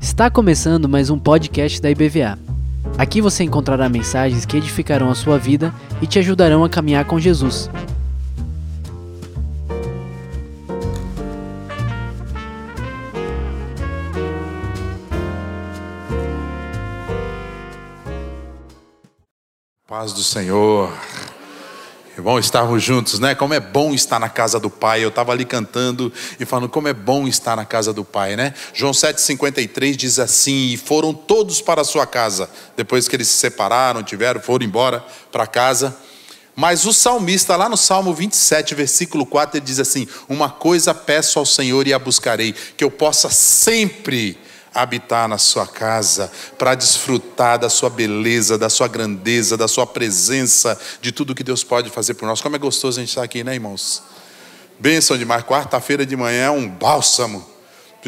Está começando mais um podcast da IBVA. Aqui você encontrará mensagens que edificarão a sua vida e te ajudarão a caminhar com Jesus. Paz do Senhor. Bom estarmos juntos, né? Como é bom estar na casa do Pai. Eu estava ali cantando e falando como é bom estar na casa do Pai, né? João 7,53 diz assim: E foram todos para a sua casa, depois que eles se separaram, tiveram, foram embora para casa. Mas o salmista, lá no Salmo 27, versículo 4, ele diz assim: Uma coisa peço ao Senhor e a buscarei, que eu possa sempre habitar na sua casa, para desfrutar da sua beleza, da sua grandeza, da sua presença, de tudo que Deus pode fazer por nós. Como é gostoso a gente estar aqui, né, irmãos? Bênção demais. Quarta-feira de manhã é um bálsamo.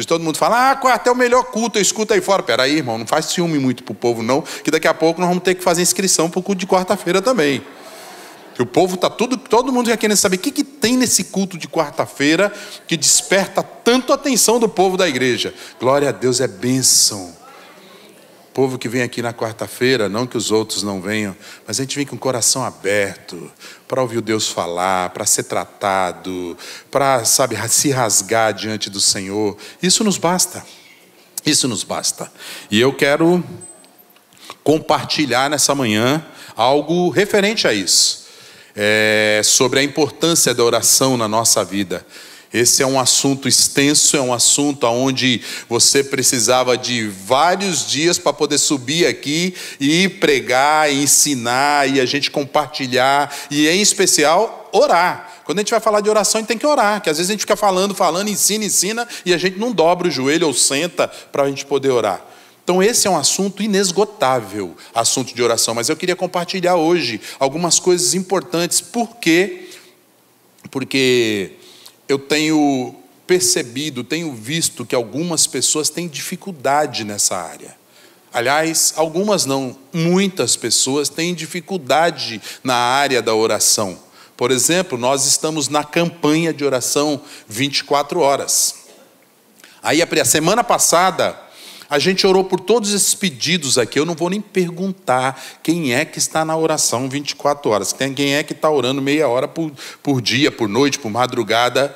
Todo mundo fala, ah, quarta é o melhor culto, eu escuto aí fora. Peraí, irmão, não faz ciúme muito para o povo, não, que daqui a pouco nós vamos ter que fazer inscrição para o culto de quarta-feira também. Que o povo está tudo, todo mundo já querendo saber o que, que tem nesse culto de quarta-feira que desperta tanto a atenção do povo da igreja. Glória a Deus é bênção. O povo que vem aqui na quarta-feira, não que os outros não venham, mas a gente vem com o coração aberto para ouvir o Deus falar, para ser tratado, para, sabe, se rasgar diante do Senhor. Isso nos basta. Isso nos basta. E eu quero compartilhar nessa manhã algo referente a isso é, sobre a importância da oração na nossa vida. Esse é um assunto extenso, é um assunto onde você precisava de vários dias para poder subir aqui e pregar, e ensinar e a gente compartilhar e em especial orar. Quando a gente vai falar de oração, a gente tem que orar, que às vezes a gente fica falando, falando, ensina, ensina e a gente não dobra o joelho ou senta para a gente poder orar. Então, esse é um assunto inesgotável, assunto de oração, mas eu queria compartilhar hoje algumas coisas importantes, por quê? Porque eu tenho percebido, tenho visto que algumas pessoas têm dificuldade nessa área. Aliás, algumas não, muitas pessoas têm dificuldade na área da oração. Por exemplo, nós estamos na campanha de oração 24 horas. Aí, a semana passada, a gente orou por todos esses pedidos aqui. Eu não vou nem perguntar quem é que está na oração 24 horas. Quem é que está orando meia hora por, por dia, por noite, por madrugada.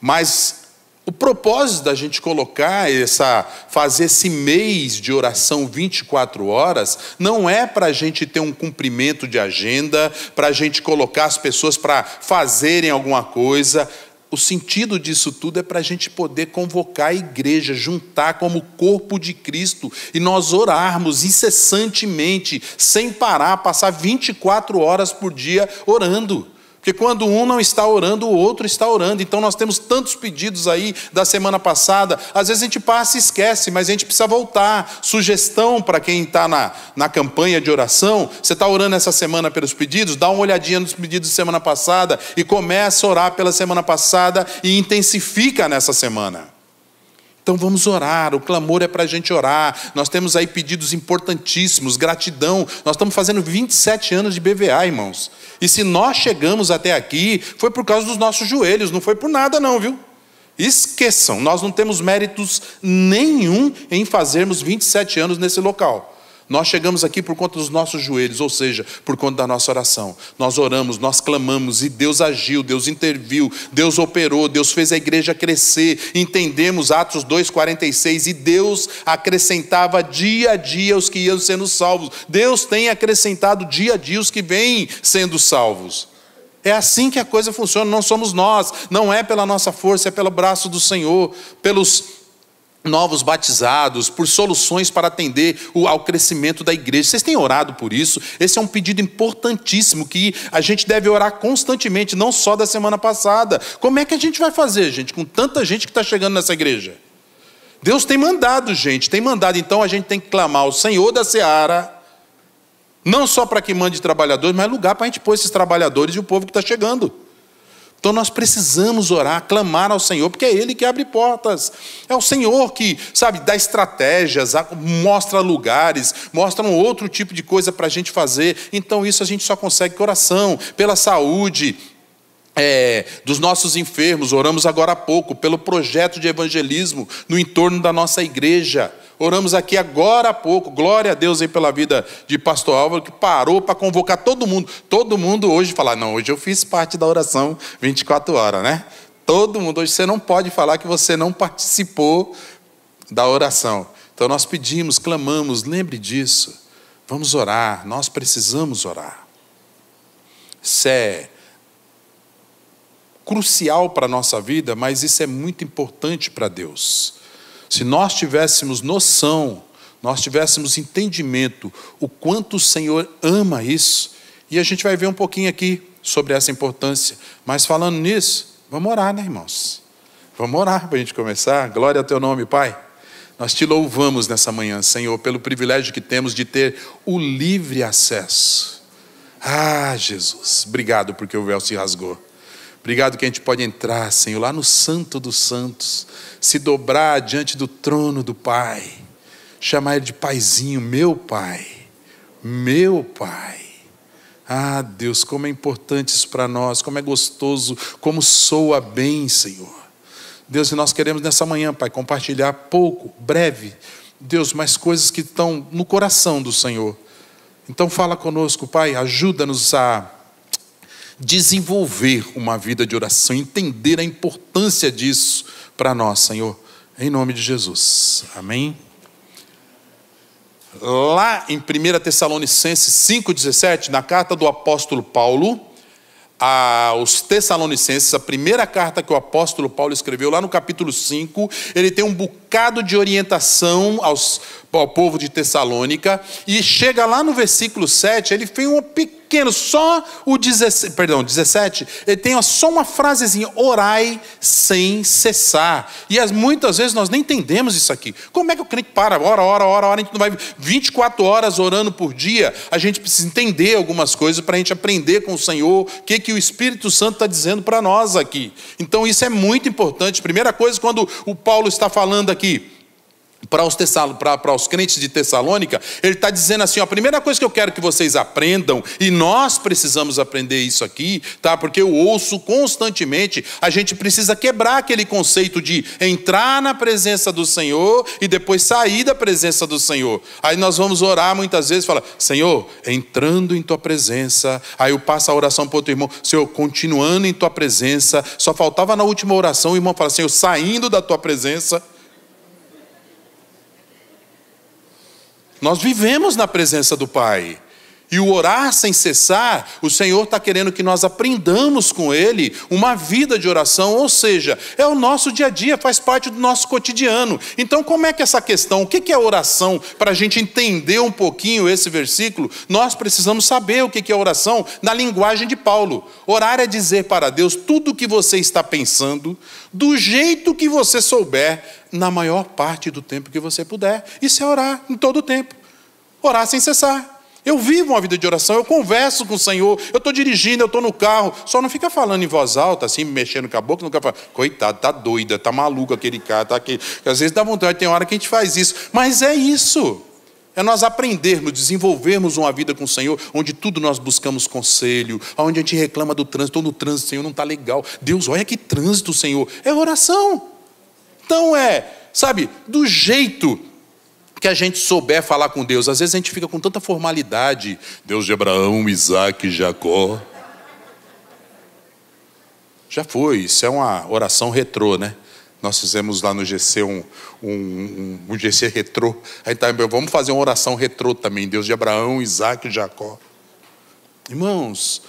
Mas o propósito da gente colocar essa, fazer esse mês de oração 24 horas, não é para a gente ter um cumprimento de agenda, para a gente colocar as pessoas para fazerem alguma coisa o sentido disso tudo é para a gente poder convocar a igreja, juntar como corpo de Cristo e nós orarmos incessantemente, sem parar, passar 24 horas por dia orando. Porque quando um não está orando, o outro está orando. Então nós temos tantos pedidos aí da semana passada. Às vezes a gente passa e esquece, mas a gente precisa voltar. Sugestão para quem está na, na campanha de oração: você está orando essa semana pelos pedidos? Dá uma olhadinha nos pedidos da semana passada e começa a orar pela semana passada e intensifica nessa semana. Então vamos orar, o clamor é para a gente orar. Nós temos aí pedidos importantíssimos, gratidão. Nós estamos fazendo 27 anos de BVA, irmãos. E se nós chegamos até aqui, foi por causa dos nossos joelhos, não foi por nada, não, viu? Esqueçam, nós não temos méritos nenhum em fazermos 27 anos nesse local. Nós chegamos aqui por conta dos nossos joelhos, ou seja, por conta da nossa oração. Nós oramos, nós clamamos e Deus agiu, Deus interviu, Deus operou, Deus fez a igreja crescer. Entendemos Atos 2:46 e Deus acrescentava dia a dia os que iam sendo salvos. Deus tem acrescentado dia a dia os que vêm sendo salvos. É assim que a coisa funciona, não somos nós, não é pela nossa força, é pelo braço do Senhor, pelos novos batizados, por soluções para atender ao crescimento da igreja. Vocês têm orado por isso? Esse é um pedido importantíssimo que a gente deve orar constantemente, não só da semana passada. Como é que a gente vai fazer, gente, com tanta gente que está chegando nessa igreja? Deus tem mandado, gente, tem mandado. Então a gente tem que clamar ao Senhor da seara, não só para que mande trabalhadores, mas lugar para a gente pôr esses trabalhadores e o povo que está chegando. Então nós precisamos orar, clamar ao Senhor, porque é Ele que abre portas. É o Senhor que, sabe, dá estratégias, mostra lugares, mostra um outro tipo de coisa para a gente fazer. Então isso a gente só consegue com oração, pela saúde, é, dos nossos enfermos, oramos agora há pouco pelo projeto de evangelismo no entorno da nossa igreja. Oramos aqui agora há pouco, glória a Deus aí pela vida de pastor Álvaro, que parou para convocar todo mundo. Todo mundo hoje falar, não, hoje eu fiz parte da oração 24 horas, né? Todo mundo, hoje você não pode falar que você não participou da oração. Então nós pedimos, clamamos, lembre disso. Vamos orar, nós precisamos orar. Isso crucial para a nossa vida, mas isso é muito importante para Deus. Se nós tivéssemos noção, nós tivéssemos entendimento o quanto o Senhor ama isso, e a gente vai ver um pouquinho aqui sobre essa importância. Mas falando nisso, vamos orar, né, irmãos? Vamos orar para a gente começar. Glória ao teu nome, Pai. Nós te louvamos nessa manhã, Senhor, pelo privilégio que temos de ter o livre acesso. Ah, Jesus, obrigado porque o véu se rasgou. Obrigado que a gente pode entrar, Senhor, lá no Santo dos Santos, se dobrar diante do trono do Pai, chamar Ele de Paizinho, meu Pai, meu Pai. Ah, Deus, como é importante isso para nós, como é gostoso, como soa bem, Senhor. Deus, e nós queremos nessa manhã, Pai, compartilhar pouco, breve, Deus, mais coisas que estão no coração do Senhor. Então fala conosco, Pai, ajuda-nos a desenvolver uma vida de oração, entender a importância disso para nós, Senhor, em nome de Jesus. Amém. Lá em 1 Tessalonicenses 5,17, na carta do apóstolo Paulo, aos Tessalonicenses, a primeira carta que o apóstolo Paulo escreveu, lá no capítulo 5, ele tem um bocado de orientação aos, ao povo de Tessalônica, e chega lá no versículo 7, ele fez um pequeno, só o 17, perdão, 17, ele tem só uma frasezinha, orai sem cessar. E as, muitas vezes nós nem entendemos isso aqui. Como é que o crente para, ora, ora, ora, ora, a gente não vai 24 horas orando por dia, a gente precisa entender algumas coisas para a gente aprender com o Senhor, o que, que o Espírito Santo está dizendo para nós aqui. Então isso é muito importante. Primeira coisa, quando o Paulo está falando aqui, para os, para, para os crentes de Tessalônica, ele está dizendo assim: ó, a primeira coisa que eu quero que vocês aprendam, e nós precisamos aprender isso aqui, tá? Porque eu ouço constantemente, a gente precisa quebrar aquele conceito de entrar na presença do Senhor e depois sair da presença do Senhor. Aí nós vamos orar muitas vezes falar: Senhor, entrando em tua presença. Aí eu passo a oração para outro irmão: Senhor, continuando em tua presença. Só faltava na última oração o irmão fala: Senhor, saindo da tua presença. Nós vivemos na presença do Pai. E o orar sem cessar, o Senhor está querendo que nós aprendamos com Ele uma vida de oração, ou seja, é o nosso dia a dia, faz parte do nosso cotidiano. Então, como é que essa questão, o que é oração, para a gente entender um pouquinho esse versículo, nós precisamos saber o que é oração na linguagem de Paulo. Orar é dizer para Deus tudo o que você está pensando, do jeito que você souber, na maior parte do tempo que você puder. Isso é orar em todo o tempo. Orar sem cessar. Eu vivo uma vida de oração, eu converso com o Senhor, eu estou dirigindo, eu estou no carro, só não fica falando em voz alta, assim, mexendo com a boca, nunca fala, coitado, tá doida, tá maluco aquele cara, tá aqui. Às vezes dá vontade, tem hora que a gente faz isso, mas é isso. É nós aprendermos, desenvolvermos uma vida com o Senhor, onde tudo nós buscamos conselho, onde a gente reclama do trânsito, ou no trânsito, Senhor, não está legal. Deus, olha que trânsito, Senhor. É oração. Então é, sabe, do jeito que a gente souber falar com Deus. Às vezes a gente fica com tanta formalidade. Deus de Abraão, Isaac, Jacó. Já foi, isso é uma oração retrô, né? Nós fizemos lá no GC um, um, um, GC retrô. Aí tá, vamos fazer uma oração retrô também. Deus de Abraão, Isaac e Jacó. Irmãos,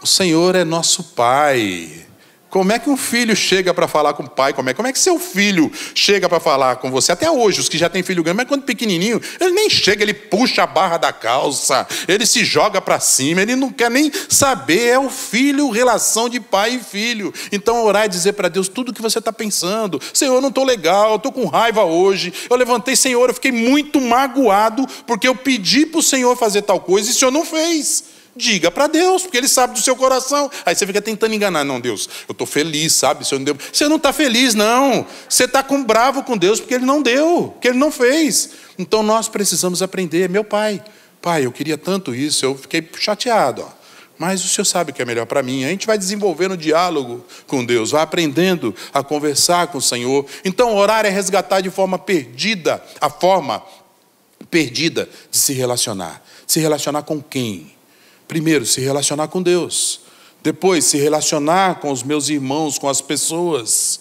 o Senhor é nosso Pai. Como é que um filho chega para falar com o pai? Como é, como é que seu filho chega para falar com você? Até hoje, os que já têm filho grande, mas quando pequenininho, ele nem chega, ele puxa a barra da calça, ele se joga para cima, ele não quer nem saber. É o filho, relação de pai e filho. Então, orar e dizer para Deus tudo o que você está pensando. Senhor, eu não estou legal, eu estou com raiva hoje. Eu levantei, Senhor, eu fiquei muito magoado porque eu pedi para o Senhor fazer tal coisa e o Senhor não fez. Diga para Deus, porque Ele sabe do seu coração. Aí você fica tentando enganar. Não, Deus, eu estou feliz, sabe? Senhor não. Você não está feliz, não. Você está com bravo com Deus porque Ele não deu, porque Ele não fez. Então nós precisamos aprender. Meu pai, pai, eu queria tanto isso, eu fiquei chateado. Ó. mas o Senhor sabe o que é melhor para mim. A gente vai desenvolvendo diálogo com Deus, vai aprendendo a conversar com o Senhor. Então, orar é resgatar de forma perdida a forma perdida de se relacionar. Se relacionar com quem? Primeiro, se relacionar com Deus. Depois, se relacionar com os meus irmãos, com as pessoas.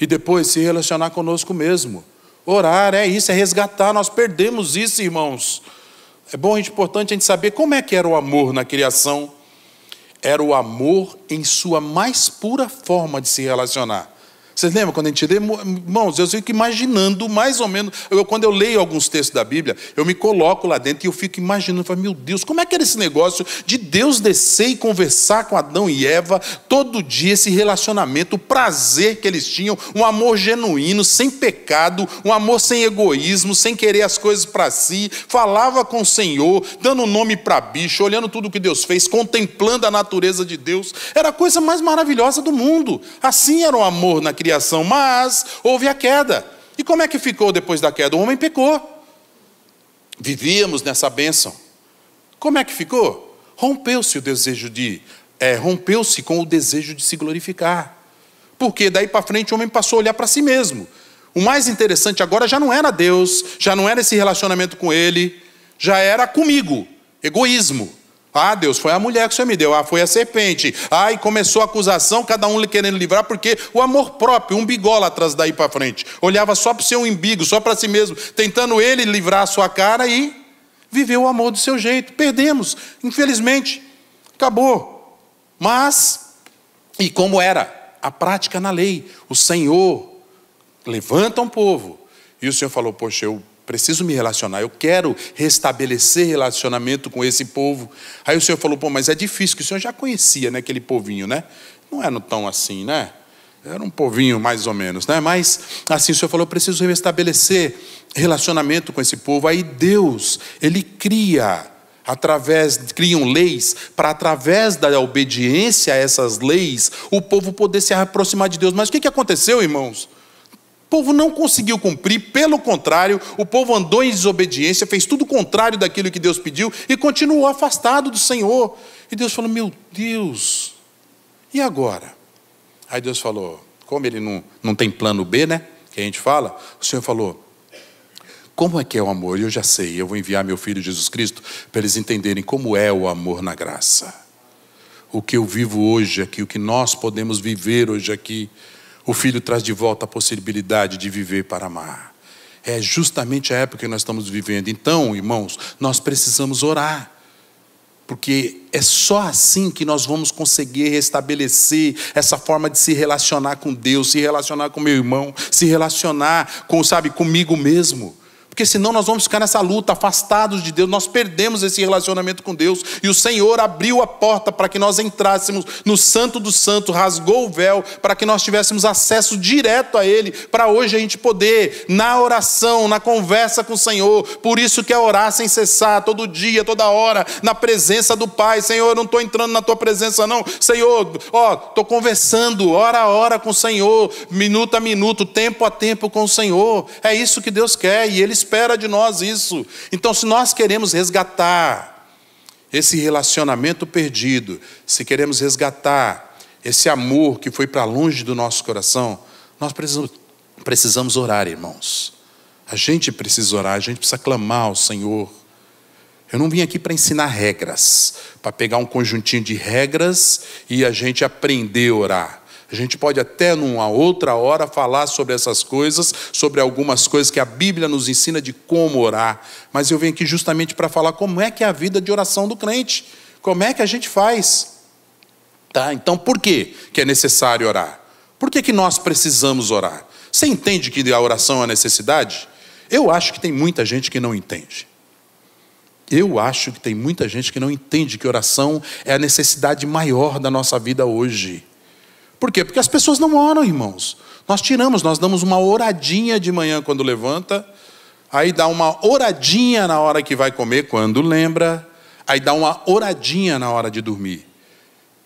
E depois, se relacionar conosco mesmo. Orar é isso, é resgatar. Nós perdemos isso, irmãos. É bom, é importante a gente saber como é que era o amor na criação. Era o amor em sua mais pura forma de se relacionar. Vocês lembram quando a gente lê? Irmãos, eu fico imaginando mais ou menos. Eu, quando eu leio alguns textos da Bíblia, eu me coloco lá dentro e eu fico imaginando, falo, meu Deus, como é que era esse negócio de Deus descer e conversar com Adão e Eva todo dia, esse relacionamento, o prazer que eles tinham, um amor genuíno, sem pecado, um amor sem egoísmo, sem querer as coisas para si, falava com o Senhor, dando nome para bicho, olhando tudo que Deus fez, contemplando a natureza de Deus. Era a coisa mais maravilhosa do mundo. Assim era o amor na criação criação, mas houve a queda. E como é que ficou depois da queda? O homem pecou. Vivíamos nessa bênção. Como é que ficou? Rompeu-se o desejo de. É, rompeu-se com o desejo de se glorificar. Porque daí para frente o homem passou a olhar para si mesmo. O mais interessante agora já não era Deus, já não era esse relacionamento com Ele, já era comigo, egoísmo. Ah, Deus, foi a mulher que o Senhor me deu. Ah, foi a serpente. Ah, e começou a acusação, cada um querendo livrar, porque o amor próprio, um bigola atrás daí para frente. Olhava só para o seu umbigo, só para si mesmo, tentando ele livrar a sua cara e viveu o amor do seu jeito. Perdemos, infelizmente. Acabou. Mas, e como era? A prática na lei. O Senhor levanta um povo. E o Senhor falou: Poxa, eu preciso me relacionar, eu quero restabelecer relacionamento com esse povo. Aí o Senhor falou, pô, mas é difícil, que o Senhor já conhecia né, aquele povinho, né? Não era tão assim, né? Era um povinho mais ou menos, né? Mas assim o Senhor falou, preciso restabelecer relacionamento com esse povo. Aí Deus, ele cria através criam leis para através da obediência a essas leis o povo poder se aproximar de Deus. Mas o que aconteceu, irmãos? O povo não conseguiu cumprir, pelo contrário, o povo andou em desobediência, fez tudo o contrário daquilo que Deus pediu e continuou afastado do Senhor. E Deus falou: Meu Deus, e agora? Aí Deus falou: Como ele não, não tem plano B, né? Que a gente fala, o Senhor falou: Como é que é o amor? Eu já sei, eu vou enviar meu filho Jesus Cristo para eles entenderem como é o amor na graça. O que eu vivo hoje aqui, o que nós podemos viver hoje aqui o filho traz de volta a possibilidade de viver para amar. É justamente a época que nós estamos vivendo. Então, irmãos, nós precisamos orar. Porque é só assim que nós vamos conseguir restabelecer essa forma de se relacionar com Deus, se relacionar com meu irmão, se relacionar com, sabe, comigo mesmo. Porque senão nós vamos ficar nessa luta, afastados de Deus, nós perdemos esse relacionamento com Deus. E o Senhor abriu a porta para que nós entrássemos no Santo do Santo, rasgou o véu para que nós tivéssemos acesso direto a Ele, para hoje a gente poder, na oração, na conversa com o Senhor. Por isso que é orar sem cessar, todo dia, toda hora, na presença do Pai. Senhor, eu não estou entrando na tua presença, não. Senhor, ó, estou conversando, hora a hora com o Senhor, minuto a minuto, tempo a tempo com o Senhor. É isso que Deus quer e Ele espera de nós isso. Então, se nós queremos resgatar esse relacionamento perdido, se queremos resgatar esse amor que foi para longe do nosso coração, nós precisamos, orar, irmãos. A gente precisa orar, a gente precisa clamar ao Senhor. Eu não vim aqui para ensinar regras, para pegar um conjuntinho de regras e a gente aprender a orar. A gente pode até numa outra hora falar sobre essas coisas, sobre algumas coisas que a Bíblia nos ensina de como orar, mas eu venho aqui justamente para falar como é que é a vida de oração do crente. Como é que a gente faz? Tá? Então, por que que é necessário orar? Por que que nós precisamos orar? Você entende que a oração é necessidade? Eu acho que tem muita gente que não entende. Eu acho que tem muita gente que não entende que oração é a necessidade maior da nossa vida hoje. Por quê? Porque as pessoas não oram, irmãos. Nós tiramos, nós damos uma oradinha de manhã quando levanta, aí dá uma oradinha na hora que vai comer, quando lembra, aí dá uma oradinha na hora de dormir.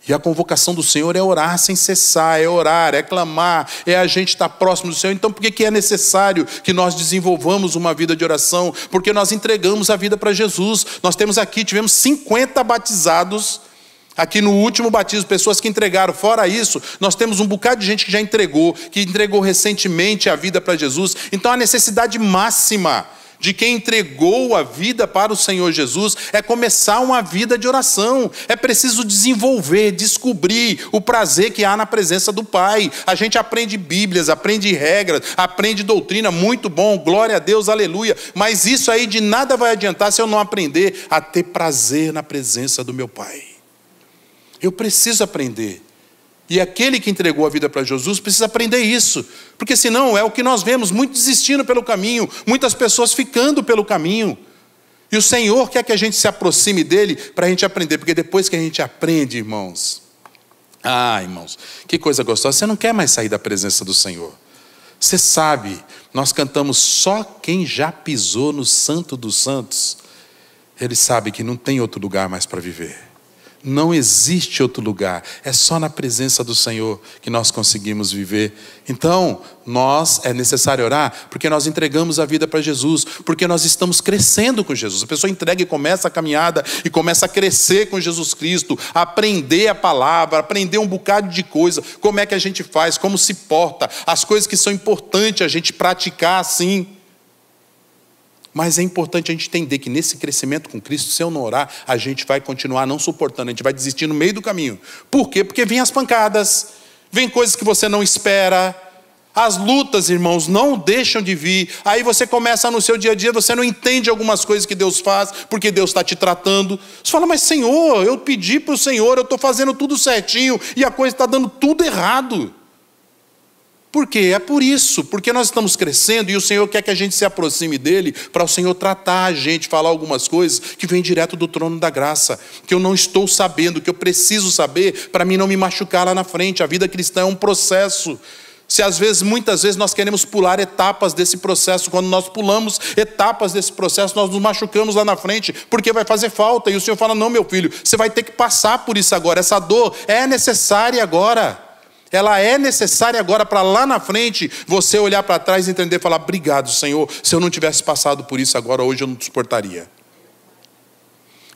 E a convocação do Senhor é orar sem cessar, é orar, é clamar, é a gente estar próximo do Senhor. Então, por que, que é necessário que nós desenvolvamos uma vida de oração? Porque nós entregamos a vida para Jesus. Nós temos aqui, tivemos 50 batizados Aqui no último batismo, pessoas que entregaram. Fora isso, nós temos um bocado de gente que já entregou, que entregou recentemente a vida para Jesus. Então a necessidade máxima de quem entregou a vida para o Senhor Jesus é começar uma vida de oração. É preciso desenvolver, descobrir o prazer que há na presença do Pai. A gente aprende Bíblias, aprende regras, aprende doutrina, muito bom, glória a Deus, aleluia. Mas isso aí de nada vai adiantar se eu não aprender a ter prazer na presença do meu Pai. Eu preciso aprender. E aquele que entregou a vida para Jesus precisa aprender isso, porque senão é o que nós vemos, muito desistindo pelo caminho, muitas pessoas ficando pelo caminho. E o Senhor quer que a gente se aproxime dele para a gente aprender, porque depois que a gente aprende, irmãos, ah, irmãos, que coisa gostosa, você não quer mais sair da presença do Senhor. Você sabe, nós cantamos só quem já pisou no Santo dos Santos, ele sabe que não tem outro lugar mais para viver. Não existe outro lugar, é só na presença do Senhor que nós conseguimos viver. Então, nós é necessário orar porque nós entregamos a vida para Jesus, porque nós estamos crescendo com Jesus. A pessoa entrega e começa a caminhada e começa a crescer com Jesus Cristo, aprender a palavra, aprender um bocado de coisa, como é que a gente faz, como se porta, as coisas que são importantes a gente praticar assim. Mas é importante a gente entender que nesse crescimento com Cristo, se eu não orar, a gente vai continuar não suportando, a gente vai desistir no meio do caminho. Por quê? Porque vem as pancadas, vem coisas que você não espera. As lutas, irmãos, não deixam de vir. Aí você começa no seu dia a dia, você não entende algumas coisas que Deus faz, porque Deus está te tratando. Você fala, mas Senhor, eu pedi para o Senhor, eu estou fazendo tudo certinho e a coisa está dando tudo errado. Por quê? É por isso, porque nós estamos crescendo e o Senhor quer que a gente se aproxime dele para o Senhor tratar a gente, falar algumas coisas que vêm direto do trono da graça, que eu não estou sabendo, que eu preciso saber para mim não me machucar lá na frente. A vida cristã é um processo. Se às vezes, muitas vezes, nós queremos pular etapas desse processo, quando nós pulamos etapas desse processo, nós nos machucamos lá na frente, porque vai fazer falta. E o Senhor fala: Não, meu filho, você vai ter que passar por isso agora. Essa dor é necessária agora ela é necessária agora para lá na frente você olhar para trás e entender e falar: obrigado, Senhor. Se eu não tivesse passado por isso agora, hoje eu não suportaria.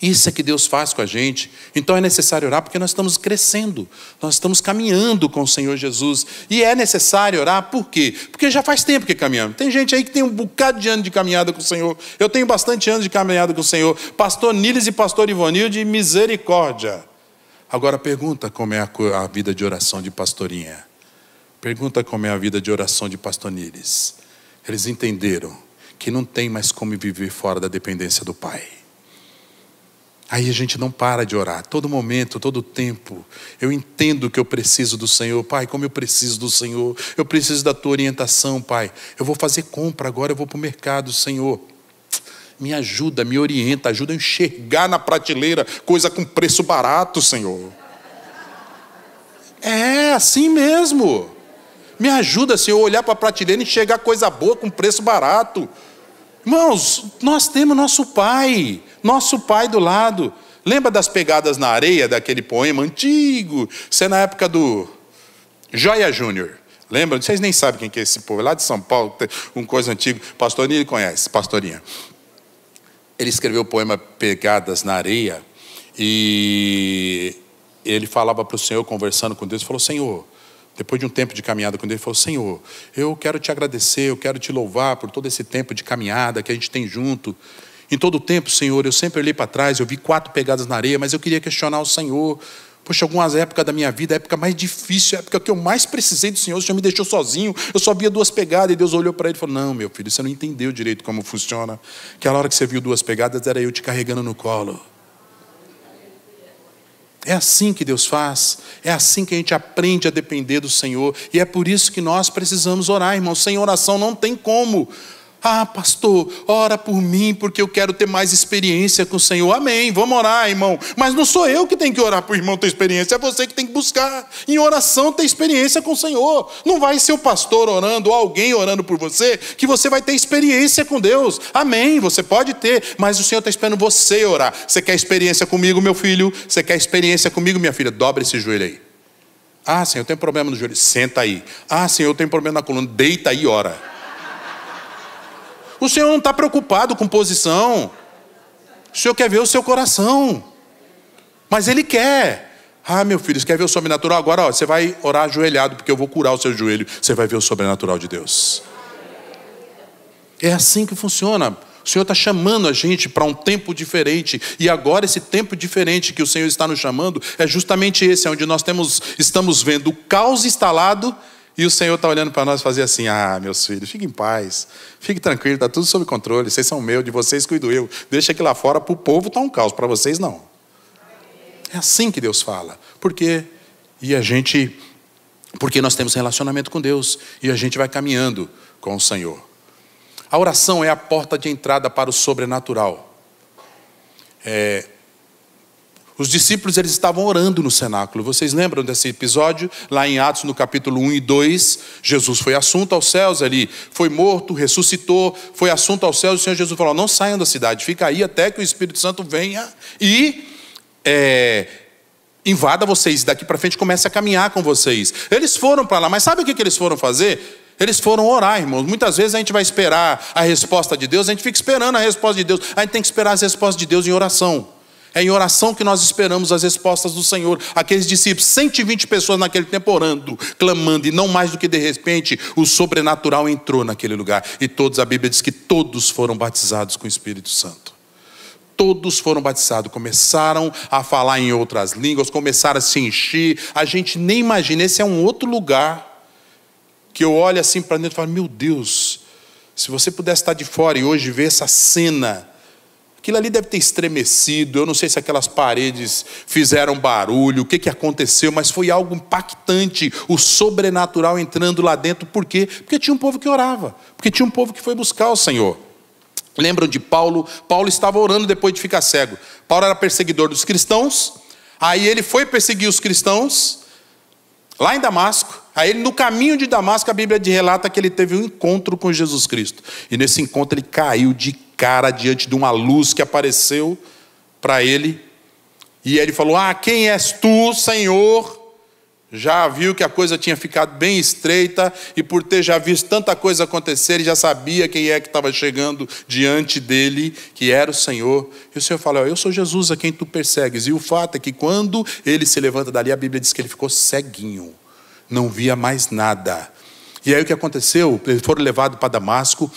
Isso é que Deus faz com a gente. Então é necessário orar porque nós estamos crescendo, nós estamos caminhando com o Senhor Jesus. E é necessário orar por quê? Porque já faz tempo que caminhamos. Tem gente aí que tem um bocado de ano de caminhada com o Senhor. Eu tenho bastante anos de caminhada com o Senhor. Pastor Niles e pastor Ivanil de misericórdia. Agora pergunta como é a vida de oração de pastorinha. Pergunta como é a vida de oração de pastonires. Eles entenderam que não tem mais como viver fora da dependência do Pai. Aí a gente não para de orar, todo momento, todo tempo. Eu entendo que eu preciso do Senhor, Pai, como eu preciso do Senhor. Eu preciso da tua orientação, Pai. Eu vou fazer compra agora, eu vou para o mercado, Senhor me ajuda, me orienta, ajuda a enxergar na prateleira coisa com preço barato, Senhor. É assim mesmo. Me ajuda, Senhor, a olhar para a prateleira e enxergar coisa boa com preço barato. Irmãos, nós temos nosso pai, nosso pai do lado. Lembra das pegadas na areia daquele poema antigo? Isso é na época do Joia Júnior. Lembra? Vocês nem sabem quem é esse povo. Lá de São Paulo, um coisa antiga. Pastorinha ele conhece, pastorinha ele escreveu o poema Pegadas na Areia e ele falava para o Senhor, conversando com Deus, falou: Senhor, depois de um tempo de caminhada com Deus, ele falou: Senhor, eu quero te agradecer, eu quero te louvar por todo esse tempo de caminhada que a gente tem junto. Em todo o tempo, Senhor, eu sempre olhei para trás, eu vi quatro pegadas na areia, mas eu queria questionar o Senhor. Poxa, algumas épocas da minha vida, a época mais difícil, a época que eu mais precisei do Senhor, o Senhor me deixou sozinho, eu só via duas pegadas, e Deus olhou para ele e falou: Não, meu filho, você não entendeu direito como funciona. Aquela hora que você viu duas pegadas, era eu te carregando no colo. É assim que Deus faz, é assim que a gente aprende a depender do Senhor, e é por isso que nós precisamos orar, irmão. Sem oração não tem como. Ah, pastor, ora por mim, porque eu quero ter mais experiência com o Senhor. Amém, vamos orar, irmão. Mas não sou eu que tenho que orar para o irmão ter experiência, é você que tem que buscar em oração ter experiência com o Senhor. Não vai ser o pastor orando ou alguém orando por você que você vai ter experiência com Deus. Amém, você pode ter, mas o Senhor está esperando você orar. Você quer experiência comigo, meu filho? Você quer experiência comigo, minha filha? Dobre esse joelho aí. Ah, Senhor, eu tenho problema no joelho. Senta aí. Ah, Senhor, eu tenho problema na coluna. Deita aí e ora. O Senhor não está preocupado com posição. O Senhor quer ver o seu coração. Mas Ele quer. Ah, meu filho, você quer ver o sobrenatural? Agora, ó, você vai orar ajoelhado, porque eu vou curar o seu joelho. Você vai ver o sobrenatural de Deus. É assim que funciona. O Senhor está chamando a gente para um tempo diferente. E agora, esse tempo diferente que o Senhor está nos chamando é justamente esse, onde nós temos, estamos vendo o caos instalado e o Senhor está olhando para nós e fazer assim: Ah, meus filhos, fiquem em paz, fique tranquilo, está tudo sob controle, vocês são meus, de vocês cuido eu. Deixa que lá fora para o povo está um caos, para vocês não. É assim que Deus fala. Por quê? E a gente, porque nós temos relacionamento com Deus e a gente vai caminhando com o Senhor. A oração é a porta de entrada para o sobrenatural. É, os discípulos eles estavam orando no cenáculo. Vocês lembram desse episódio? Lá em Atos, no capítulo 1 e 2, Jesus foi assunto aos céus ali, foi morto, ressuscitou, foi assunto aos céus. O Senhor Jesus falou: Não saiam da cidade, fica aí até que o Espírito Santo venha e é, invada vocês. Daqui para frente comece a caminhar com vocês. Eles foram para lá, mas sabe o que, que eles foram fazer? Eles foram orar, irmãos. Muitas vezes a gente vai esperar a resposta de Deus, a gente fica esperando a resposta de Deus. A gente tem que esperar as respostas de Deus em oração. É em oração que nós esperamos as respostas do Senhor. Aqueles discípulos, 120 pessoas naquele tempo orando, clamando, e não mais do que de repente o sobrenatural entrou naquele lugar. E todos, a Bíblia diz que todos foram batizados com o Espírito Santo. Todos foram batizados, começaram a falar em outras línguas, começaram a se encher. A gente nem imagina, esse é um outro lugar que eu olho assim para dentro e falo: meu Deus, se você pudesse estar de fora e hoje ver essa cena, aquilo ali deve ter estremecido. Eu não sei se aquelas paredes fizeram barulho, o que, que aconteceu, mas foi algo impactante, o sobrenatural entrando lá dentro. Por quê? Porque tinha um povo que orava, porque tinha um povo que foi buscar o Senhor. Lembram de Paulo? Paulo estava orando depois de ficar cego. Paulo era perseguidor dos cristãos, aí ele foi perseguir os cristãos lá em Damasco. Aí, no caminho de Damasco, a Bíblia relata que ele teve um encontro com Jesus Cristo. E nesse encontro, ele caiu de cara diante de uma luz que apareceu para ele. E ele falou: Ah, quem és tu, Senhor? Já viu que a coisa tinha ficado bem estreita, e por ter já visto tanta coisa acontecer, ele já sabia quem é que estava chegando diante dele, que era o Senhor. E o Senhor falou: Eu sou Jesus a quem tu persegues. E o fato é que quando ele se levanta dali, a Bíblia diz que ele ficou ceguinho não via mais nada. E aí o que aconteceu? Eles foram levados para Damasco.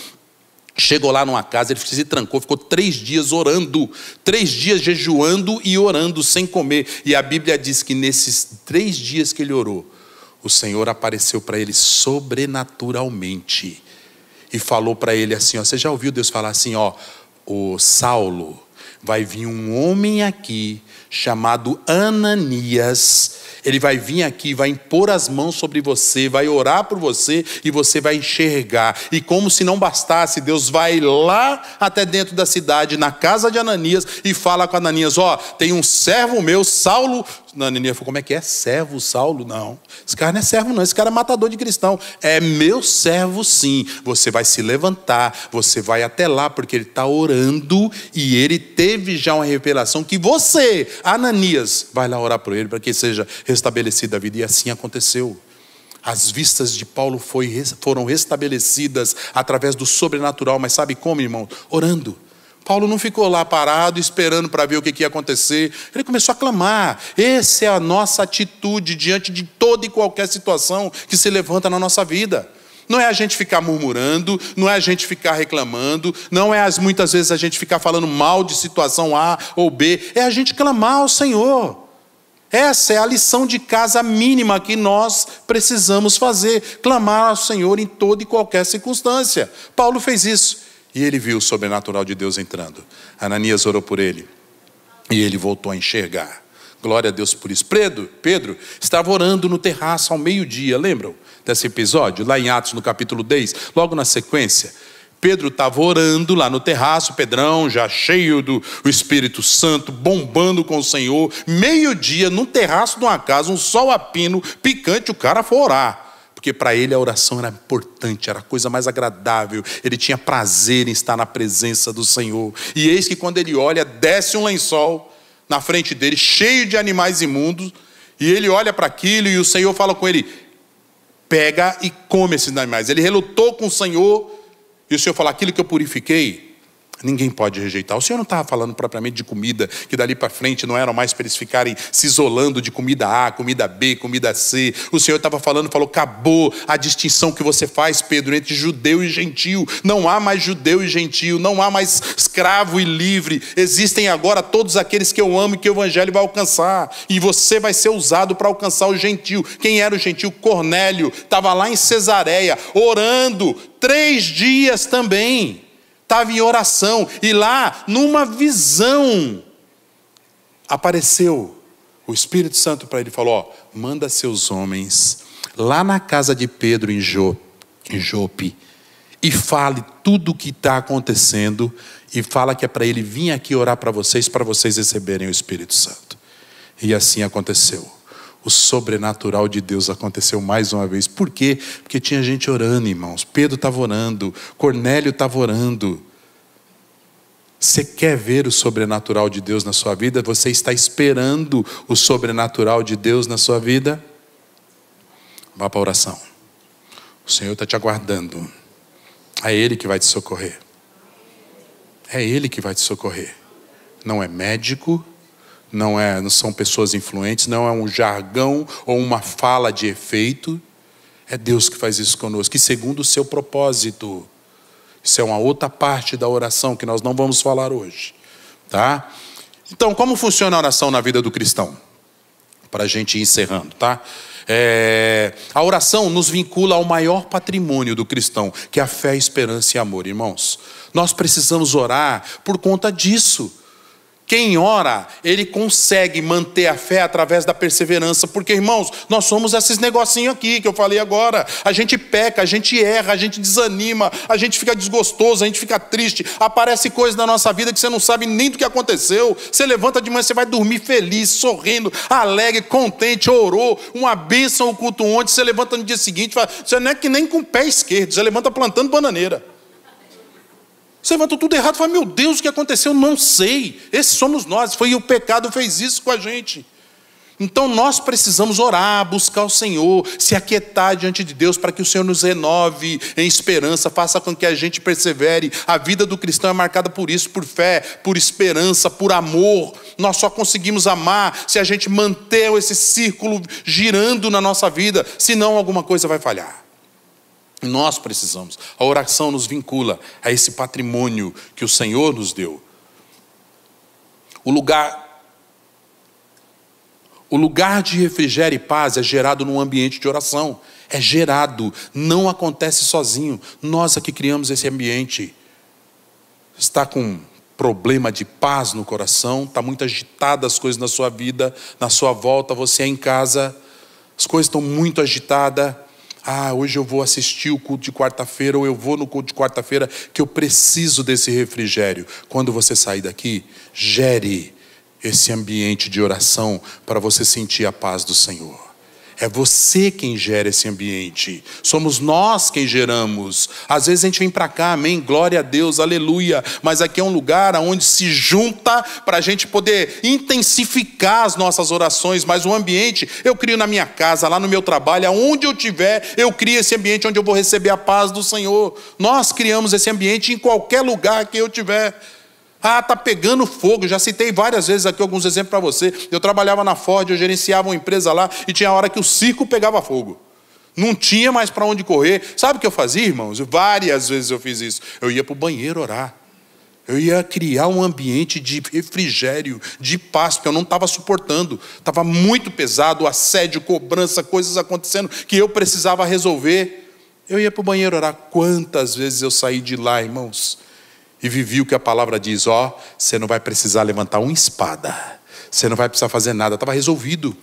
Chegou lá numa casa, ele se trancou, ficou três dias orando, três dias jejuando e orando sem comer. E a Bíblia diz que nesses três dias que ele orou, o Senhor apareceu para ele sobrenaturalmente e falou para ele assim: ó, Você já ouviu Deus falar assim, ó, o Saulo, vai vir um homem aqui chamado Ananias ele vai vir aqui, vai impor as mãos sobre você, vai orar por você e você vai enxergar. E como se não bastasse, Deus vai lá até dentro da cidade, na casa de Ananias, e fala com Ananias: Ó, oh, tem um servo meu, Saulo. Ananias falou: Como é que é? Servo, Saulo? Não. Esse cara não é servo, não. Esse cara é matador de cristão. É meu servo, sim. Você vai se levantar, você vai até lá, porque ele está orando e ele teve já uma revelação que você, Ananias, vai lá orar por ele, para que seja restabelecida a vida. E assim aconteceu. As vistas de Paulo foi, foram restabelecidas através do sobrenatural, mas sabe como, irmão? Orando. Paulo não ficou lá parado esperando para ver o que ia acontecer. Ele começou a clamar. Essa é a nossa atitude diante de toda e qualquer situação que se levanta na nossa vida. Não é a gente ficar murmurando, não é a gente ficar reclamando, não é as, muitas vezes a gente ficar falando mal de situação A ou B, é a gente clamar ao Senhor. Essa é a lição de casa mínima que nós precisamos fazer: clamar ao Senhor em toda e qualquer circunstância. Paulo fez isso e ele viu o sobrenatural de Deus entrando. Ananias orou por ele e ele voltou a enxergar. Glória a Deus por isso. Pedro, Pedro estava orando no terraço ao meio-dia, lembram desse episódio? Lá em Atos, no capítulo 10, logo na sequência. Pedro estava orando lá no terraço, Pedrão, já cheio do Espírito Santo, bombando com o Senhor. Meio-dia, no terraço de uma casa, um sol a pino, picante, o cara foi orar. Porque para ele a oração era importante, era a coisa mais agradável. Ele tinha prazer em estar na presença do Senhor. E eis que quando ele olha, desce um lençol na frente dele, cheio de animais imundos. E ele olha para aquilo e o Senhor fala com ele: pega e come esses animais. Ele relutou com o Senhor e o Senhor fala: aquilo que eu purifiquei Ninguém pode rejeitar. O Senhor não estava falando propriamente de comida, que dali para frente não era mais para eles ficarem se isolando de comida A, comida B, comida C. O Senhor estava falando, falou: acabou a distinção que você faz, Pedro, entre judeu e gentil. Não há mais judeu e gentil, não há mais escravo e livre. Existem agora todos aqueles que eu amo e que o Evangelho vai alcançar. E você vai ser usado para alcançar o gentil. Quem era o gentil? Cornélio, estava lá em Cesareia, orando, três dias também estava em oração, e lá, numa visão, apareceu o Espírito Santo para ele e falou: ó, manda seus homens lá na casa de Pedro em Jope e fale tudo o que está acontecendo e fala que é para ele vir aqui orar para vocês, para vocês receberem o Espírito Santo. E assim aconteceu. O sobrenatural de Deus aconteceu mais uma vez. Por quê? Porque tinha gente orando, irmãos. Pedro estava orando, Cornélio estava orando. Você quer ver o sobrenatural de Deus na sua vida? Você está esperando o sobrenatural de Deus na sua vida? Vá para a oração. O Senhor está te aguardando. É Ele que vai te socorrer. É Ele que vai te socorrer. Não é médico, não, é, não são pessoas influentes, não é um jargão ou uma fala de efeito. É Deus que faz isso conosco, que segundo o seu propósito. Isso é uma outra parte da oração que nós não vamos falar hoje. Tá? Então, como funciona a oração na vida do cristão? Para a gente ir encerrando, tá? É, a oração nos vincula ao maior patrimônio do cristão, que é a fé, a esperança e amor, irmãos. Nós precisamos orar por conta disso. Quem ora, ele consegue manter a fé através da perseverança, porque irmãos, nós somos esses negocinhos aqui que eu falei agora. A gente peca, a gente erra, a gente desanima, a gente fica desgostoso, a gente fica triste. Aparece coisas na nossa vida que você não sabe nem do que aconteceu. Você levanta de manhã, você vai dormir feliz, sorrindo, alegre, contente, orou, uma bênção o culto ontem. Você levanta no dia seguinte, você não é que nem com o pé esquerdo, você levanta plantando bananeira. Você levantou tudo errado e fala: Meu Deus, o que aconteceu? Não sei. Esses somos nós. Foi o pecado fez isso com a gente. Então nós precisamos orar, buscar o Senhor, se aquietar diante de Deus para que o Senhor nos renove em esperança, faça com que a gente persevere. A vida do cristão é marcada por isso, por fé, por esperança, por amor. Nós só conseguimos amar se a gente manter esse círculo girando na nossa vida, senão alguma coisa vai falhar. Nós precisamos. A oração nos vincula a esse patrimônio que o Senhor nos deu. O lugar o lugar de refrigério e paz é gerado num ambiente de oração. É gerado, não acontece sozinho. Nós aqui criamos esse ambiente. Está com problema de paz no coração, está muito agitada as coisas na sua vida, na sua volta, você é em casa, as coisas estão muito agitadas ah, hoje eu vou assistir o culto de quarta-feira, ou eu vou no culto de quarta-feira, que eu preciso desse refrigério. Quando você sair daqui, gere esse ambiente de oração para você sentir a paz do Senhor. É você quem gera esse ambiente. Somos nós quem geramos. Às vezes a gente vem para cá, amém, glória a Deus, aleluia. Mas aqui é um lugar onde se junta para a gente poder intensificar as nossas orações. Mas o ambiente eu crio na minha casa, lá no meu trabalho, aonde eu tiver, eu crio esse ambiente onde eu vou receber a paz do Senhor. Nós criamos esse ambiente em qualquer lugar que eu tiver. Ah, tá pegando fogo. Já citei várias vezes aqui alguns exemplos para você. Eu trabalhava na Ford, eu gerenciava uma empresa lá e tinha hora que o circo pegava fogo. Não tinha mais para onde correr. Sabe o que eu fazia, irmãos? Várias vezes eu fiz isso. Eu ia para o banheiro orar. Eu ia criar um ambiente de refrigério, de paz, porque eu não estava suportando. Estava muito pesado, assédio, cobrança, coisas acontecendo que eu precisava resolver. Eu ia para o banheiro orar. Quantas vezes eu saí de lá, irmãos? E vivi o que a palavra diz: ó, você não vai precisar levantar uma espada, você não vai precisar fazer nada, estava resolvido.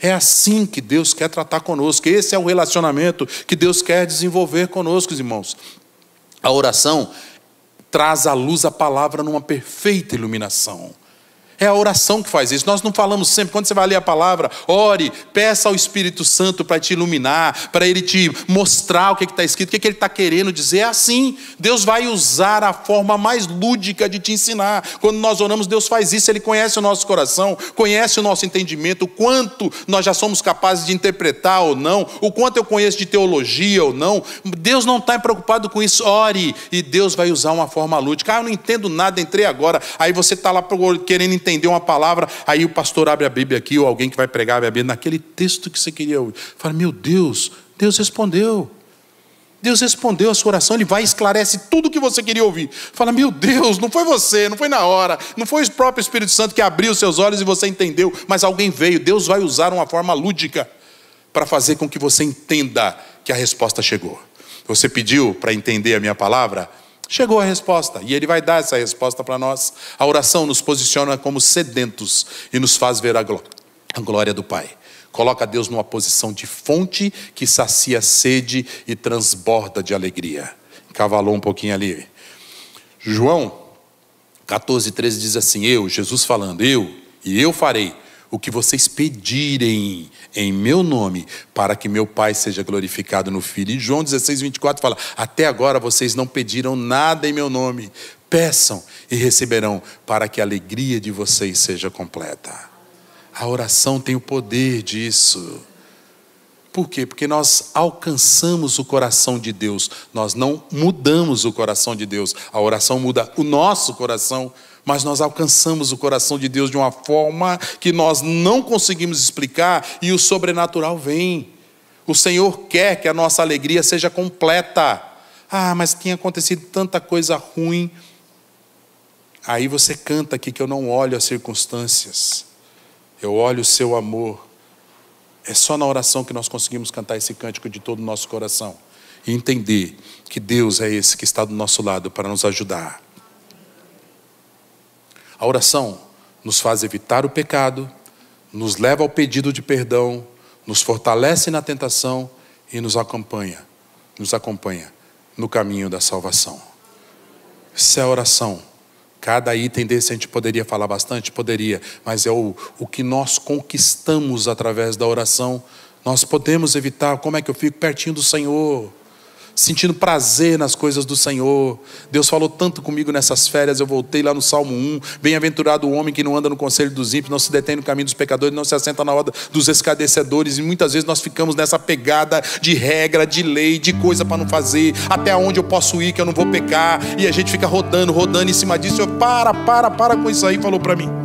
É assim que Deus quer tratar conosco, esse é o relacionamento que Deus quer desenvolver conosco, irmãos. A oração traz à luz a palavra numa perfeita iluminação. É a oração que faz isso. Nós não falamos sempre, quando você vai ler a palavra, ore, peça ao Espírito Santo para te iluminar, para ele te mostrar o que está escrito, o que, que ele está querendo dizer. É assim. Deus vai usar a forma mais lúdica de te ensinar. Quando nós oramos, Deus faz isso, Ele conhece o nosso coração, conhece o nosso entendimento, o quanto nós já somos capazes de interpretar ou não, o quanto eu conheço de teologia ou não. Deus não está preocupado com isso. Ore, e Deus vai usar uma forma lúdica. Ah, eu não entendo nada, entrei agora. Aí você está lá querendo entender entender uma palavra, aí o pastor abre a Bíblia aqui, ou alguém que vai pregar a Bíblia, naquele texto que você queria ouvir. Fala, meu Deus, Deus respondeu. Deus respondeu a sua oração, Ele vai e esclarece tudo o que você queria ouvir. Fala, meu Deus, não foi você, não foi na hora, não foi o próprio Espírito Santo que abriu seus olhos e você entendeu, mas alguém veio. Deus vai usar uma forma lúdica para fazer com que você entenda que a resposta chegou. Você pediu para entender a minha palavra? Chegou a resposta e Ele vai dar essa resposta para nós. A oração nos posiciona como sedentos e nos faz ver a, a glória do Pai. Coloca Deus numa posição de fonte que sacia sede e transborda de alegria. Cavalou um pouquinho ali. João 14, 13 diz assim: Eu, Jesus falando, eu e eu farei o que vocês pedirem em meu nome, para que meu Pai seja glorificado no Filho. E João 16, 24 fala: Até agora vocês não pediram nada em meu nome. Peçam e receberão, para que a alegria de vocês seja completa. A oração tem o poder disso. Por quê? Porque nós alcançamos o coração de Deus, nós não mudamos o coração de Deus. A oração muda o nosso coração mas nós alcançamos o coração de Deus de uma forma que nós não conseguimos explicar e o sobrenatural vem. O Senhor quer que a nossa alegria seja completa. Ah, mas tinha acontecido tanta coisa ruim. Aí você canta aqui que eu não olho as circunstâncias, eu olho o seu amor. É só na oração que nós conseguimos cantar esse cântico de todo o nosso coração e entender que Deus é esse que está do nosso lado para nos ajudar. A oração nos faz evitar o pecado, nos leva ao pedido de perdão, nos fortalece na tentação e nos acompanha, nos acompanha no caminho da salvação. Isso é a oração. Cada item desse a gente poderia falar bastante, poderia, mas é o, o que nós conquistamos através da oração. Nós podemos evitar, como é que eu fico pertinho do Senhor? Sentindo prazer nas coisas do Senhor. Deus falou tanto comigo nessas férias, eu voltei lá no Salmo 1. Bem-aventurado o homem que não anda no conselho dos ímpios, não se detém no caminho dos pecadores, não se assenta na roda dos escadecedores. E muitas vezes nós ficamos nessa pegada de regra, de lei, de coisa para não fazer, até onde eu posso ir que eu não vou pecar. E a gente fica rodando, rodando em cima disso. Eu, para, para, para com isso aí, falou para mim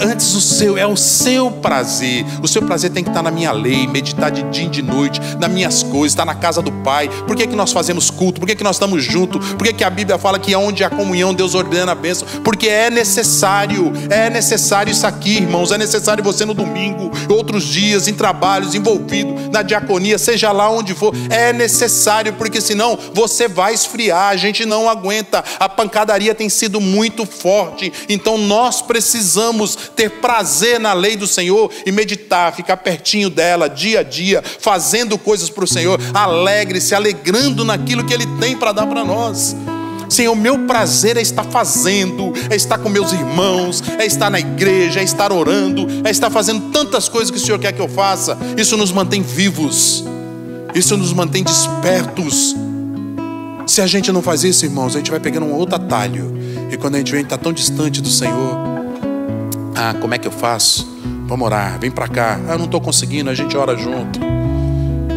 antes o seu, é o seu prazer. O seu prazer tem que estar na minha lei, meditar de dia e de noite, nas minhas coisas, estar na casa do Pai. Por que, que nós fazemos culto? Por que, que nós estamos juntos? Por que, que a Bíblia fala que onde há comunhão, Deus ordena a bênção? Porque é necessário, é necessário isso aqui, irmãos. É necessário você no domingo, outros dias, em trabalhos, envolvido na diaconia, seja lá onde for. É necessário, porque senão você vai esfriar, a gente não aguenta. A pancadaria tem sido muito forte, então nós precisamos ter prazer na lei do Senhor e meditar, ficar pertinho dela dia a dia, fazendo coisas para o Senhor, alegre, se alegrando naquilo que Ele tem para dar para nós. Senhor, meu prazer é estar fazendo, é estar com meus irmãos, é estar na igreja, é estar orando, é estar fazendo tantas coisas que o Senhor quer que eu faça. Isso nos mantém vivos, isso nos mantém despertos. Se a gente não faz isso, irmãos, a gente vai pegando um outro atalho. E quando a gente vem estar tão distante do Senhor, ah, como é que eu faço? Vamos orar, vem para cá. Ah, não estou conseguindo, a gente ora junto.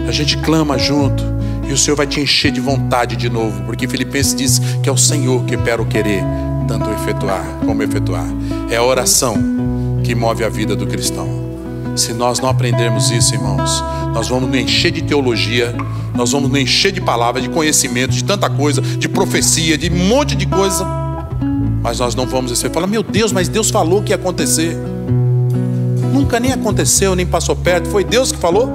A gente clama junto. E o Senhor vai te encher de vontade de novo. Porque Filipenses diz que é o Senhor que opera o querer, tanto efetuar como efetuar. É a oração que move a vida do cristão. Se nós não aprendermos isso, irmãos, nós vamos nos encher de teologia, nós vamos nos encher de palavra, de conhecimento, de tanta coisa, de profecia, de um monte de coisa mas nós não vamos receber. Fala, meu Deus, mas Deus falou que ia acontecer. Nunca nem aconteceu, nem passou perto. Foi Deus que falou?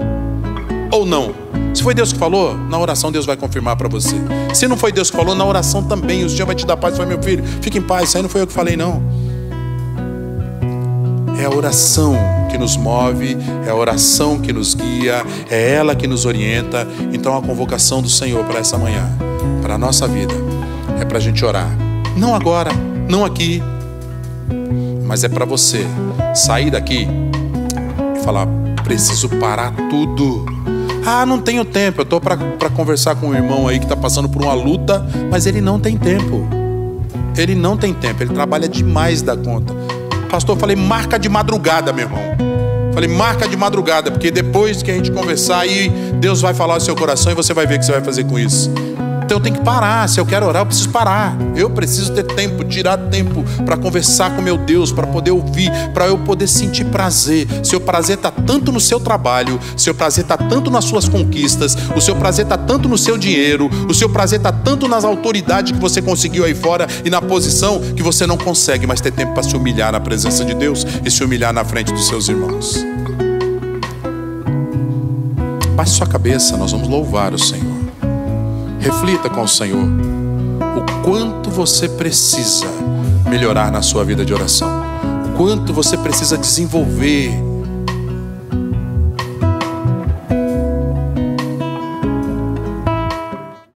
Ou não? Se foi Deus que falou, na oração Deus vai confirmar para você. Se não foi Deus que falou, na oração também. O Senhor vai te dar paz. Vai, meu filho, fique em paz. Isso aí não foi eu que falei, não. É a oração que nos move, é a oração que nos guia, é ela que nos orienta. Então a convocação do Senhor para essa manhã, para a nossa vida, é para a gente orar. Não agora, não aqui, mas é para você sair daqui e falar: preciso parar tudo. Ah, não tenho tempo. Eu estou para conversar com um irmão aí que está passando por uma luta, mas ele não tem tempo. Ele não tem tempo, ele trabalha demais da conta. Pastor, eu falei, marca de madrugada, meu irmão. Falei, marca de madrugada, porque depois que a gente conversar aí, Deus vai falar no seu coração e você vai ver o que você vai fazer com isso. Então eu tenho que parar. Se eu quero orar, eu preciso parar. Eu preciso ter tempo, tirar tempo para conversar com meu Deus, para poder ouvir, para eu poder sentir prazer. Seu prazer está tanto no seu trabalho, seu prazer está tanto nas suas conquistas, o seu prazer está tanto no seu dinheiro, o seu prazer está tanto nas autoridades que você conseguiu aí fora e na posição que você não consegue mais ter tempo para se humilhar na presença de Deus e se humilhar na frente dos seus irmãos. Baixe sua cabeça, nós vamos louvar o Senhor. Reflita com o Senhor o quanto você precisa melhorar na sua vida de oração, o quanto você precisa desenvolver